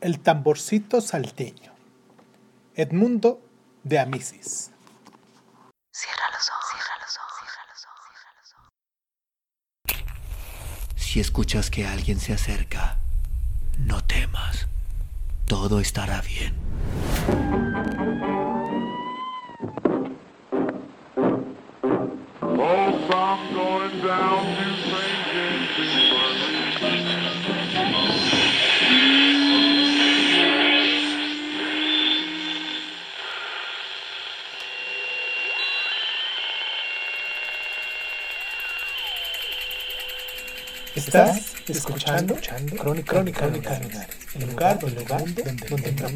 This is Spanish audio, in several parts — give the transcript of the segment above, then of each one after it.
El tamborcito salteño. Edmundo de Amisis. Cierra los ojos, cierra los ojos, cierra los ojos, cierra los ojos. Si escuchas que alguien se acerca, no temas. Todo estará bien. Hope I'm going down Estás escuchando, Crónica, Crónica, el lugar, donde, donde, donde entra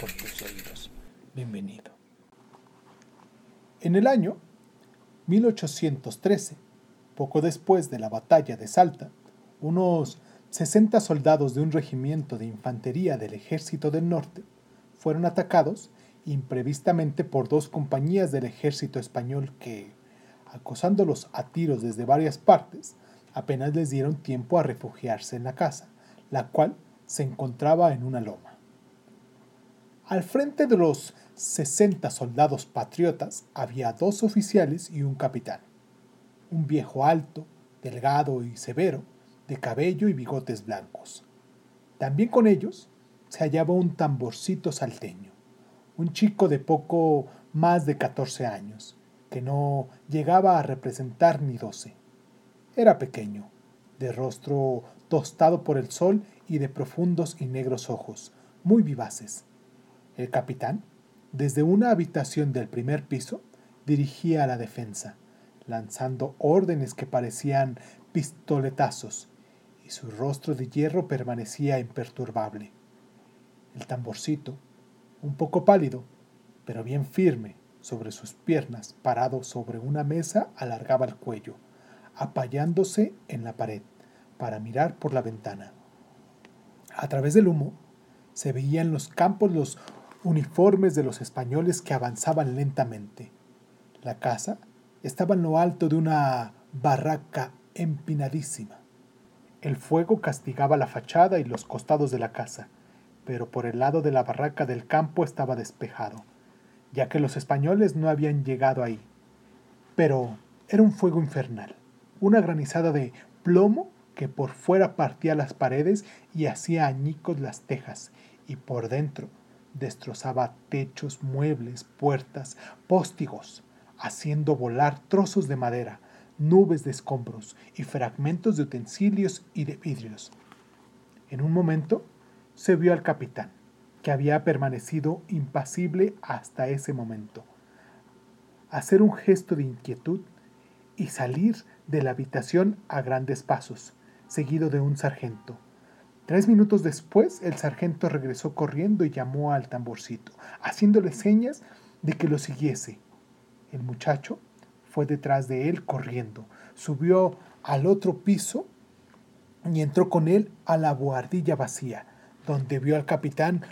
por tus oídos. Bienvenido. En el año 1813, poco después de la batalla de Salta, unos 60 soldados de un regimiento de infantería del Ejército del Norte fueron atacados imprevistamente por dos compañías del ejército español que, acosándolos a tiros desde varias partes, apenas les dieron tiempo a refugiarse en la casa, la cual se encontraba en una loma. Al frente de los 60 soldados patriotas había dos oficiales y un capitán. Un viejo alto, delgado y severo, de cabello y bigotes blancos. También con ellos se hallaba un tamborcito salteño, un chico de poco más de 14 años, que no llegaba a representar ni 12. Era pequeño, de rostro tostado por el sol y de profundos y negros ojos, muy vivaces. El capitán, desde una habitación del primer piso, dirigía a la defensa, lanzando órdenes que parecían pistoletazos, y su rostro de hierro permanecía imperturbable. El tamborcito, un poco pálido, pero bien firme sobre sus piernas, parado sobre una mesa, alargaba el cuello, apayándose en la pared para mirar por la ventana. A través del humo se veían los campos los uniformes de los españoles que avanzaban lentamente. La casa estaba en lo alto de una barraca empinadísima. El fuego castigaba la fachada y los costados de la casa, pero por el lado de la barraca del campo estaba despejado, ya que los españoles no habían llegado ahí. Pero era un fuego infernal, una granizada de plomo que por fuera partía las paredes y hacía añicos las tejas, y por dentro destrozaba techos, muebles, puertas, póstigos, haciendo volar trozos de madera, nubes de escombros y fragmentos de utensilios y de vidrios. En un momento se vio al capitán, que había permanecido impasible hasta ese momento, hacer un gesto de inquietud y salir de la habitación a grandes pasos, seguido de un sargento. Tres minutos después, el sargento regresó corriendo y llamó al tamborcito, haciéndole señas de que lo siguiese. El muchacho fue detrás de él corriendo, subió al otro piso y entró con él a la boardilla vacía, donde vio al capitán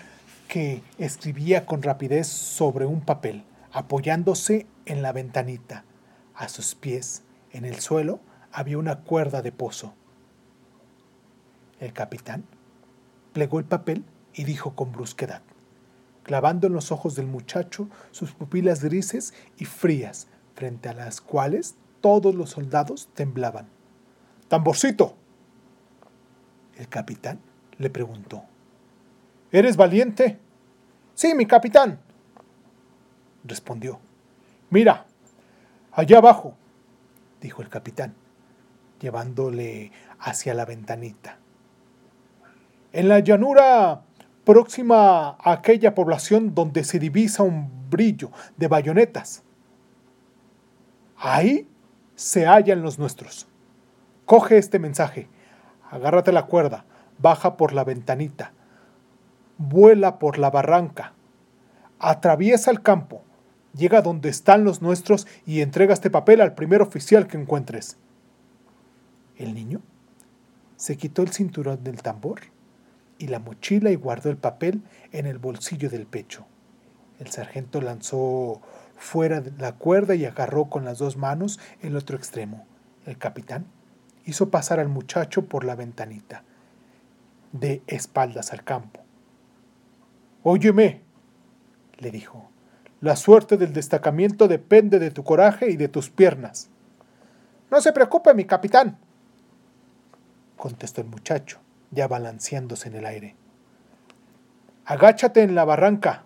que escribía con rapidez sobre un papel, apoyándose en la ventanita. A sus pies, en el suelo, había una cuerda de pozo. El capitán plegó el papel y dijo con brusquedad, clavando en los ojos del muchacho sus pupilas grises y frías, frente a las cuales todos los soldados temblaban. ¡Tamborcito! El capitán le preguntó. ¿Eres valiente? Sí, mi capitán, respondió. Mira, allá abajo, dijo el capitán, llevándole hacia la ventanita. En la llanura próxima a aquella población donde se divisa un brillo de bayonetas. Ahí se hallan los nuestros. Coge este mensaje, agárrate la cuerda, baja por la ventanita, vuela por la barranca, atraviesa el campo, llega donde están los nuestros y entrega este papel al primer oficial que encuentres. El niño se quitó el cinturón del tambor y la mochila y guardó el papel en el bolsillo del pecho. El sargento lanzó fuera la cuerda y agarró con las dos manos el otro extremo. El capitán hizo pasar al muchacho por la ventanita. de espaldas al campo. Óyeme, le dijo, la suerte del destacamiento depende de tu coraje y de tus piernas. No se preocupe, mi capitán, contestó el muchacho, ya balanceándose en el aire. Agáchate en la barranca,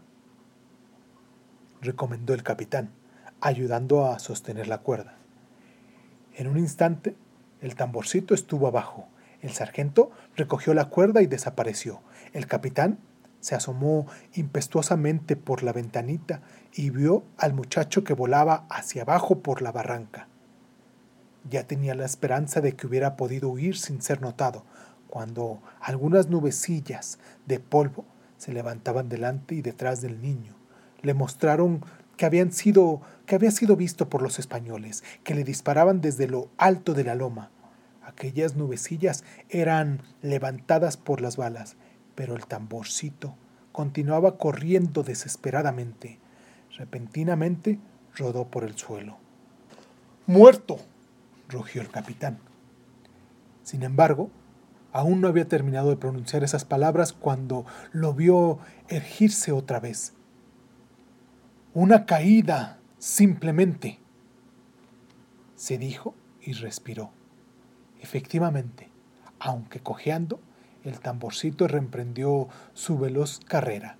recomendó el capitán, ayudando a sostener la cuerda. En un instante, el tamborcito estuvo abajo. El sargento recogió la cuerda y desapareció. El capitán se asomó impetuosamente por la ventanita y vio al muchacho que volaba hacia abajo por la barranca. Ya tenía la esperanza de que hubiera podido huir sin ser notado, cuando algunas nubecillas de polvo se levantaban delante y detrás del niño. Le mostraron que habían sido que había sido visto por los españoles, que le disparaban desde lo alto de la loma. Aquellas nubecillas eran levantadas por las balas, pero el tamborcito continuaba corriendo desesperadamente. Repentinamente rodó por el suelo. ¡Muerto! rugió el capitán. Sin embargo, aún no había terminado de pronunciar esas palabras cuando lo vio ergirse otra vez. Una caída, simplemente, se dijo y respiró. Efectivamente, aunque cojeando, el tamborcito reemprendió su veloz carrera.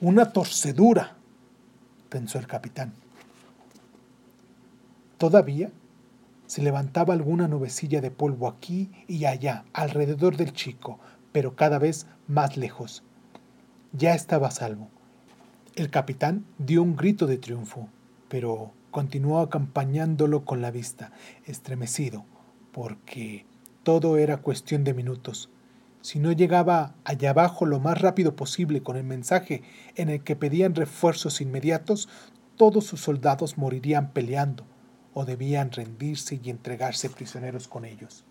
Una torcedura, pensó el capitán. Todavía se levantaba alguna nubecilla de polvo aquí y allá, alrededor del chico, pero cada vez más lejos. Ya estaba a salvo. El capitán dio un grito de triunfo, pero continuó acompañándolo con la vista, estremecido, porque todo era cuestión de minutos. Si no llegaba allá abajo lo más rápido posible con el mensaje en el que pedían refuerzos inmediatos, todos sus soldados morirían peleando o debían rendirse y entregarse prisioneros con ellos.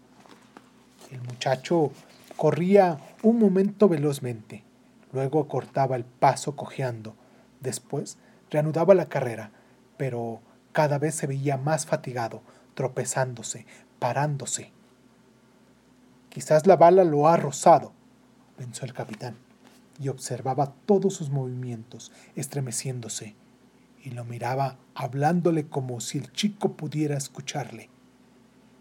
El muchacho corría un momento velozmente, luego acortaba el paso cojeando, después reanudaba la carrera, pero cada vez se veía más fatigado, tropezándose, parándose. Quizás la bala lo ha rozado, pensó el capitán, y observaba todos sus movimientos, estremeciéndose y lo miraba hablándole como si el chico pudiera escucharle.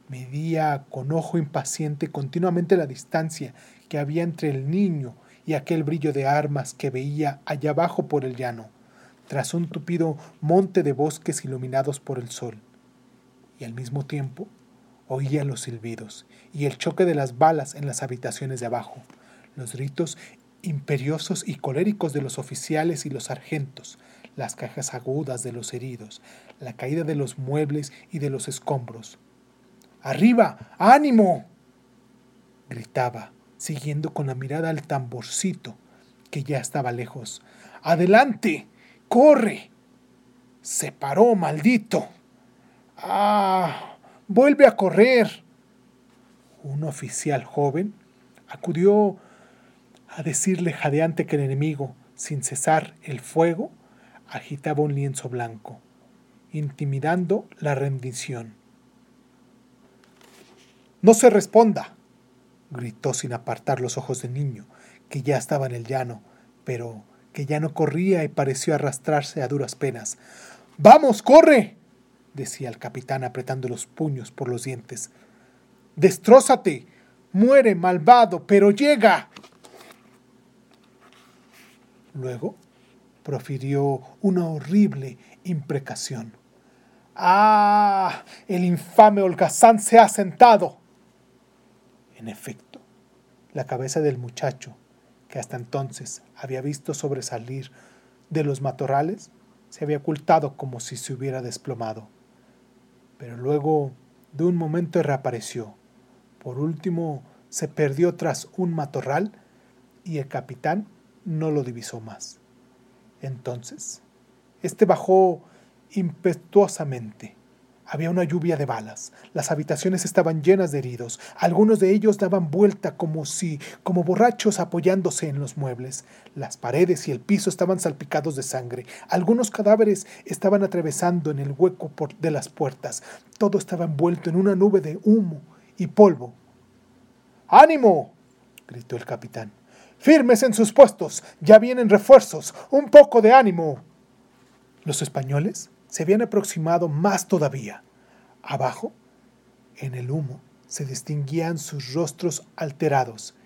Medía con ojo impaciente continuamente la distancia que había entre el niño y aquel brillo de armas que veía allá abajo por el llano, tras un tupido monte de bosques iluminados por el sol. Y al mismo tiempo oía los silbidos y el choque de las balas en las habitaciones de abajo, los gritos imperiosos y coléricos de los oficiales y los sargentos, las cajas agudas de los heridos, la caída de los muebles y de los escombros. ¡Arriba! ¡Ánimo! gritaba, siguiendo con la mirada al tamborcito, que ya estaba lejos. ¡Adelante! ¡Corre! Se paró, maldito. ¡Ah! ¡Vuelve a correr! Un oficial joven acudió a decirle jadeante que el enemigo, sin cesar el fuego, agitaba un lienzo blanco, intimidando la rendición. No se responda, gritó sin apartar los ojos del niño, que ya estaba en el llano, pero que ya no corría y pareció arrastrarse a duras penas. ¡Vamos, corre! Decía el capitán apretando los puños por los dientes. ¡Destrózate! ¡Muere, malvado! ¡Pero llega! Luego profirió una horrible imprecación. ¡Ah! El infame holgazán se ha sentado. En efecto, la cabeza del muchacho, que hasta entonces había visto sobresalir de los matorrales, se había ocultado como si se hubiera desplomado. Pero luego, de un momento, reapareció. Por último, se perdió tras un matorral y el capitán no lo divisó más. Entonces, este bajó impetuosamente. Había una lluvia de balas. Las habitaciones estaban llenas de heridos. Algunos de ellos daban vuelta como si, como borrachos apoyándose en los muebles. Las paredes y el piso estaban salpicados de sangre. Algunos cadáveres estaban atravesando en el hueco de las puertas. Todo estaba envuelto en una nube de humo y polvo. ¡Ánimo! gritó el capitán. Firmes en sus puestos, ya vienen refuerzos, un poco de ánimo. Los españoles se habían aproximado más todavía. Abajo, en el humo, se distinguían sus rostros alterados.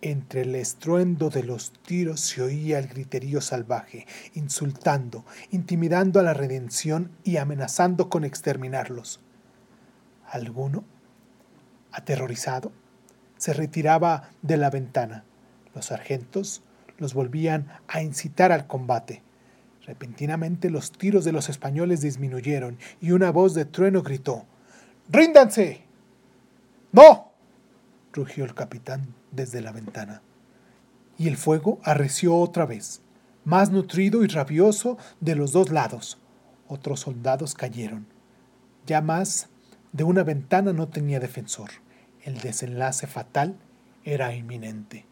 Entre el estruendo de los tiros se oía el griterío salvaje, insultando, intimidando a la redención y amenazando con exterminarlos. Alguno, aterrorizado, se retiraba de la ventana. Los sargentos los volvían a incitar al combate. Repentinamente los tiros de los españoles disminuyeron y una voz de trueno gritó ¡Ríndanse! ¡No! rugió el capitán desde la ventana. Y el fuego arreció otra vez, más nutrido y rabioso de los dos lados. Otros soldados cayeron. Ya más de una ventana no tenía defensor. El desenlace fatal era inminente.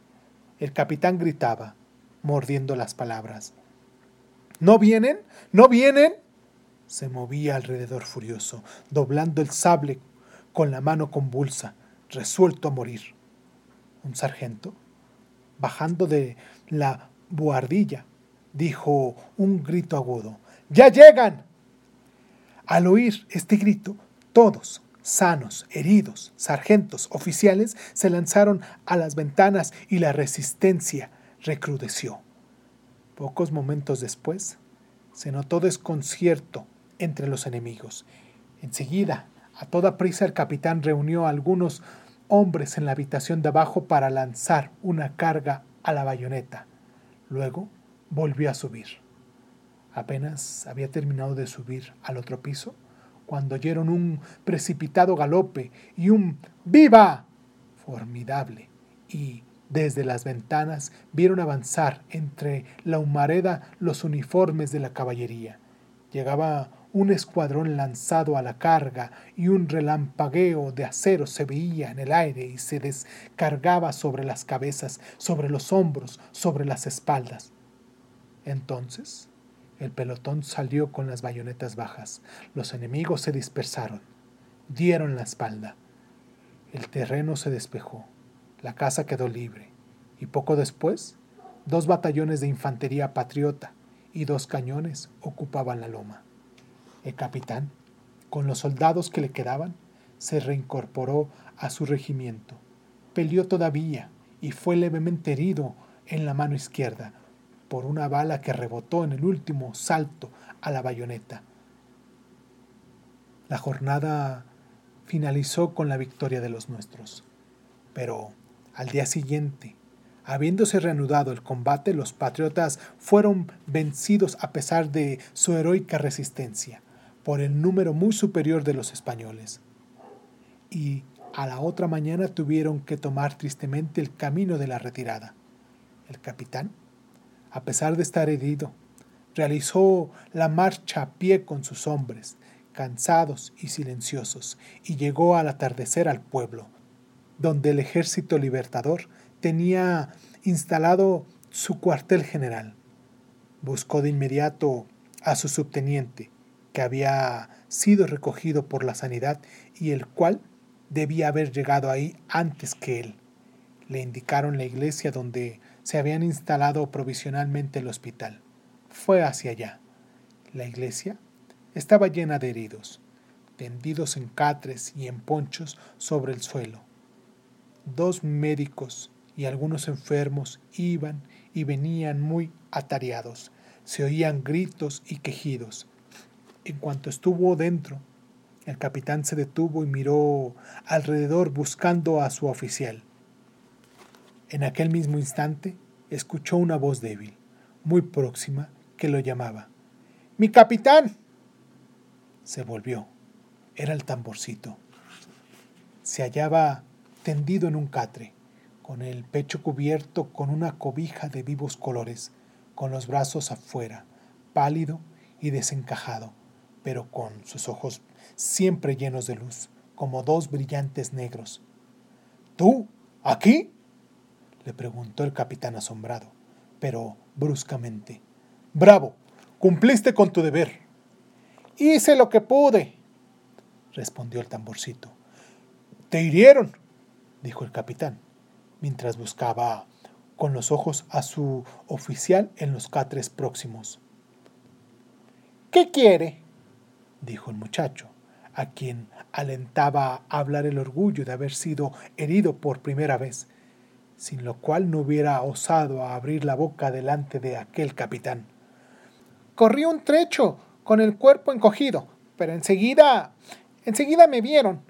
El capitán gritaba, mordiendo las palabras. ¿No vienen? ¿No vienen? Se movía alrededor furioso, doblando el sable con la mano convulsa, resuelto a morir. Un sargento, bajando de la buhardilla, dijo un grito agudo. ¡Ya llegan! Al oír este grito, todos, sanos, heridos, sargentos, oficiales, se lanzaron a las ventanas y la resistencia recrudeció. Pocos momentos después, se notó desconcierto entre los enemigos. Enseguida, a toda prisa, el capitán reunió a algunos hombres en la habitación de abajo para lanzar una carga a la bayoneta. Luego volvió a subir. Apenas había terminado de subir al otro piso, cuando oyeron un precipitado galope y un ¡Viva! formidable, y desde las ventanas vieron avanzar entre la humareda los uniformes de la caballería. Llegaba un escuadrón lanzado a la carga y un relampagueo de acero se veía en el aire y se descargaba sobre las cabezas, sobre los hombros, sobre las espaldas. Entonces el pelotón salió con las bayonetas bajas. Los enemigos se dispersaron. Dieron la espalda. El terreno se despejó. La casa quedó libre. Y poco después, dos batallones de infantería patriota y dos cañones ocupaban la loma. El capitán, con los soldados que le quedaban, se reincorporó a su regimiento. Peleó todavía y fue levemente herido en la mano izquierda, por una bala que rebotó en el último salto a la bayoneta. La jornada finalizó con la victoria de los nuestros. Pero al día siguiente, habiéndose reanudado el combate, los patriotas fueron vencidos a pesar de su heroica resistencia, por el número muy superior de los españoles. Y a la otra mañana tuvieron que tomar tristemente el camino de la retirada. El capitán a pesar de estar herido, realizó la marcha a pie con sus hombres, cansados y silenciosos, y llegó al atardecer al pueblo, donde el ejército libertador tenía instalado su cuartel general. Buscó de inmediato a su subteniente, que había sido recogido por la sanidad y el cual debía haber llegado ahí antes que él. Le indicaron la iglesia donde se habían instalado provisionalmente el hospital. Fue hacia allá. La iglesia estaba llena de heridos, tendidos en catres y en ponchos sobre el suelo. Dos médicos y algunos enfermos iban y venían muy atareados. Se oían gritos y quejidos. En cuanto estuvo dentro, el capitán se detuvo y miró alrededor buscando a su oficial. En aquel mismo instante escuchó una voz débil, muy próxima, que lo llamaba. ¡Mi capitán! Se volvió. Era el tamborcito. Se hallaba tendido en un catre, con el pecho cubierto con una cobija de vivos colores, con los brazos afuera, pálido y desencajado, pero con sus ojos siempre llenos de luz, como dos brillantes negros. ¿Tú? ¿Aquí? le preguntó el capitán asombrado, pero bruscamente. Bravo, cumpliste con tu deber. Hice lo que pude, respondió el tamborcito. Te hirieron, dijo el capitán. mientras buscaba con los ojos a su oficial en los catres próximos. ¿Qué quiere? dijo el muchacho, a quien alentaba a hablar el orgullo de haber sido herido por primera vez, sin lo cual no hubiera osado a abrir la boca delante de aquel capitán. Corrí un trecho con el cuerpo encogido, pero enseguida, enseguida me vieron.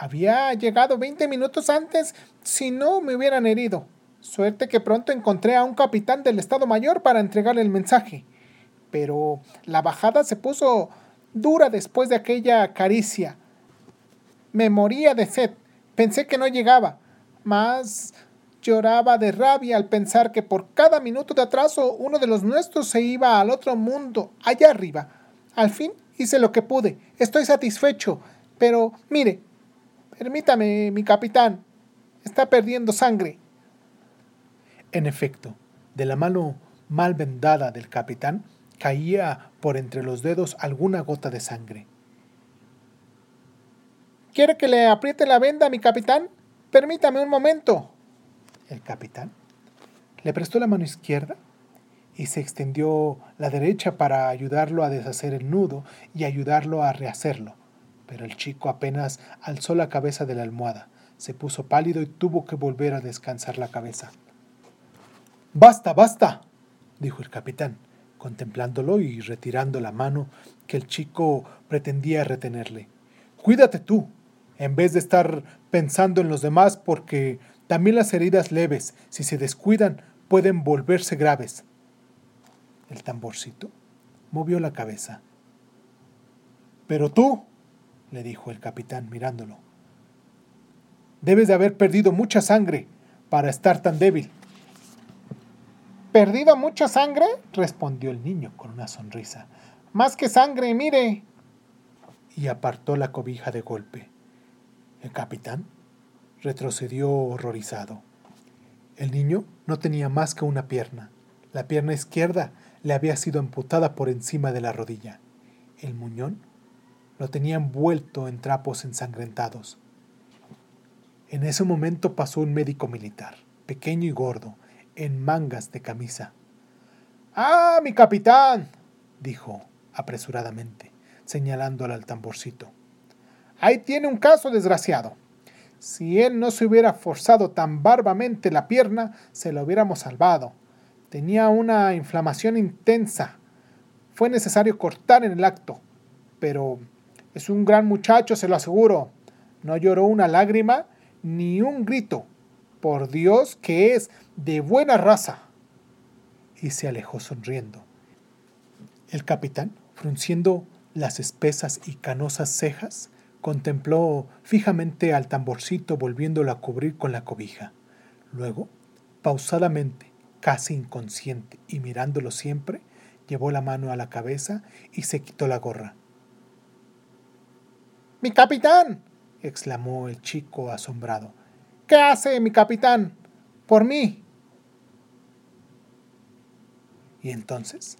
Había llegado veinte minutos antes si no me hubieran herido. Suerte que pronto encontré a un capitán del Estado Mayor para entregarle el mensaje. Pero la bajada se puso dura después de aquella caricia. Me moría de sed. Pensé que no llegaba. Mas lloraba de rabia al pensar que por cada minuto de atraso uno de los nuestros se iba al otro mundo, allá arriba. Al fin hice lo que pude. Estoy satisfecho. Pero, mire, permítame, mi capitán. Está perdiendo sangre. En efecto, de la mano mal vendada del capitán caía por entre los dedos alguna gota de sangre. ¿Quiere que le apriete la venda, mi capitán? Permítame un momento. El capitán le prestó la mano izquierda y se extendió la derecha para ayudarlo a deshacer el nudo y ayudarlo a rehacerlo. Pero el chico apenas alzó la cabeza de la almohada, se puso pálido y tuvo que volver a descansar la cabeza. Basta, basta, dijo el capitán, contemplándolo y retirando la mano que el chico pretendía retenerle. Cuídate tú, en vez de estar pensando en los demás, porque también las heridas leves, si se descuidan, pueden volverse graves. El tamborcito movió la cabeza. Pero tú, le dijo el capitán mirándolo, debes de haber perdido mucha sangre para estar tan débil. ¿Perdido mucha sangre? respondió el niño con una sonrisa. Más que sangre, mire. Y apartó la cobija de golpe. El capitán retrocedió horrorizado. El niño no tenía más que una pierna. La pierna izquierda le había sido amputada por encima de la rodilla. El muñón lo tenía envuelto en trapos ensangrentados. En ese momento pasó un médico militar, pequeño y gordo, en mangas de camisa. ¡Ah, mi capitán! dijo apresuradamente, señalando al tamborcito. Ahí tiene un caso desgraciado. Si él no se hubiera forzado tan barbamente la pierna, se lo hubiéramos salvado. Tenía una inflamación intensa. Fue necesario cortar en el acto. Pero es un gran muchacho, se lo aseguro. No lloró una lágrima ni un grito. Por Dios que es de buena raza. Y se alejó sonriendo. El capitán, frunciendo las espesas y canosas cejas, contempló fijamente al tamborcito volviéndolo a cubrir con la cobija. Luego, pausadamente, casi inconsciente y mirándolo siempre, llevó la mano a la cabeza y se quitó la gorra. ¡Mi capitán! exclamó el chico asombrado. ¿Qué hace mi capitán? Por mí. Y entonces,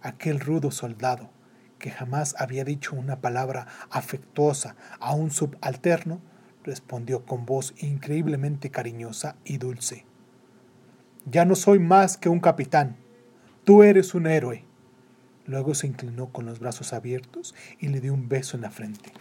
aquel rudo soldado, que jamás había dicho una palabra afectuosa a un subalterno, respondió con voz increíblemente cariñosa y dulce. Ya no soy más que un capitán. Tú eres un héroe. Luego se inclinó con los brazos abiertos y le dio un beso en la frente.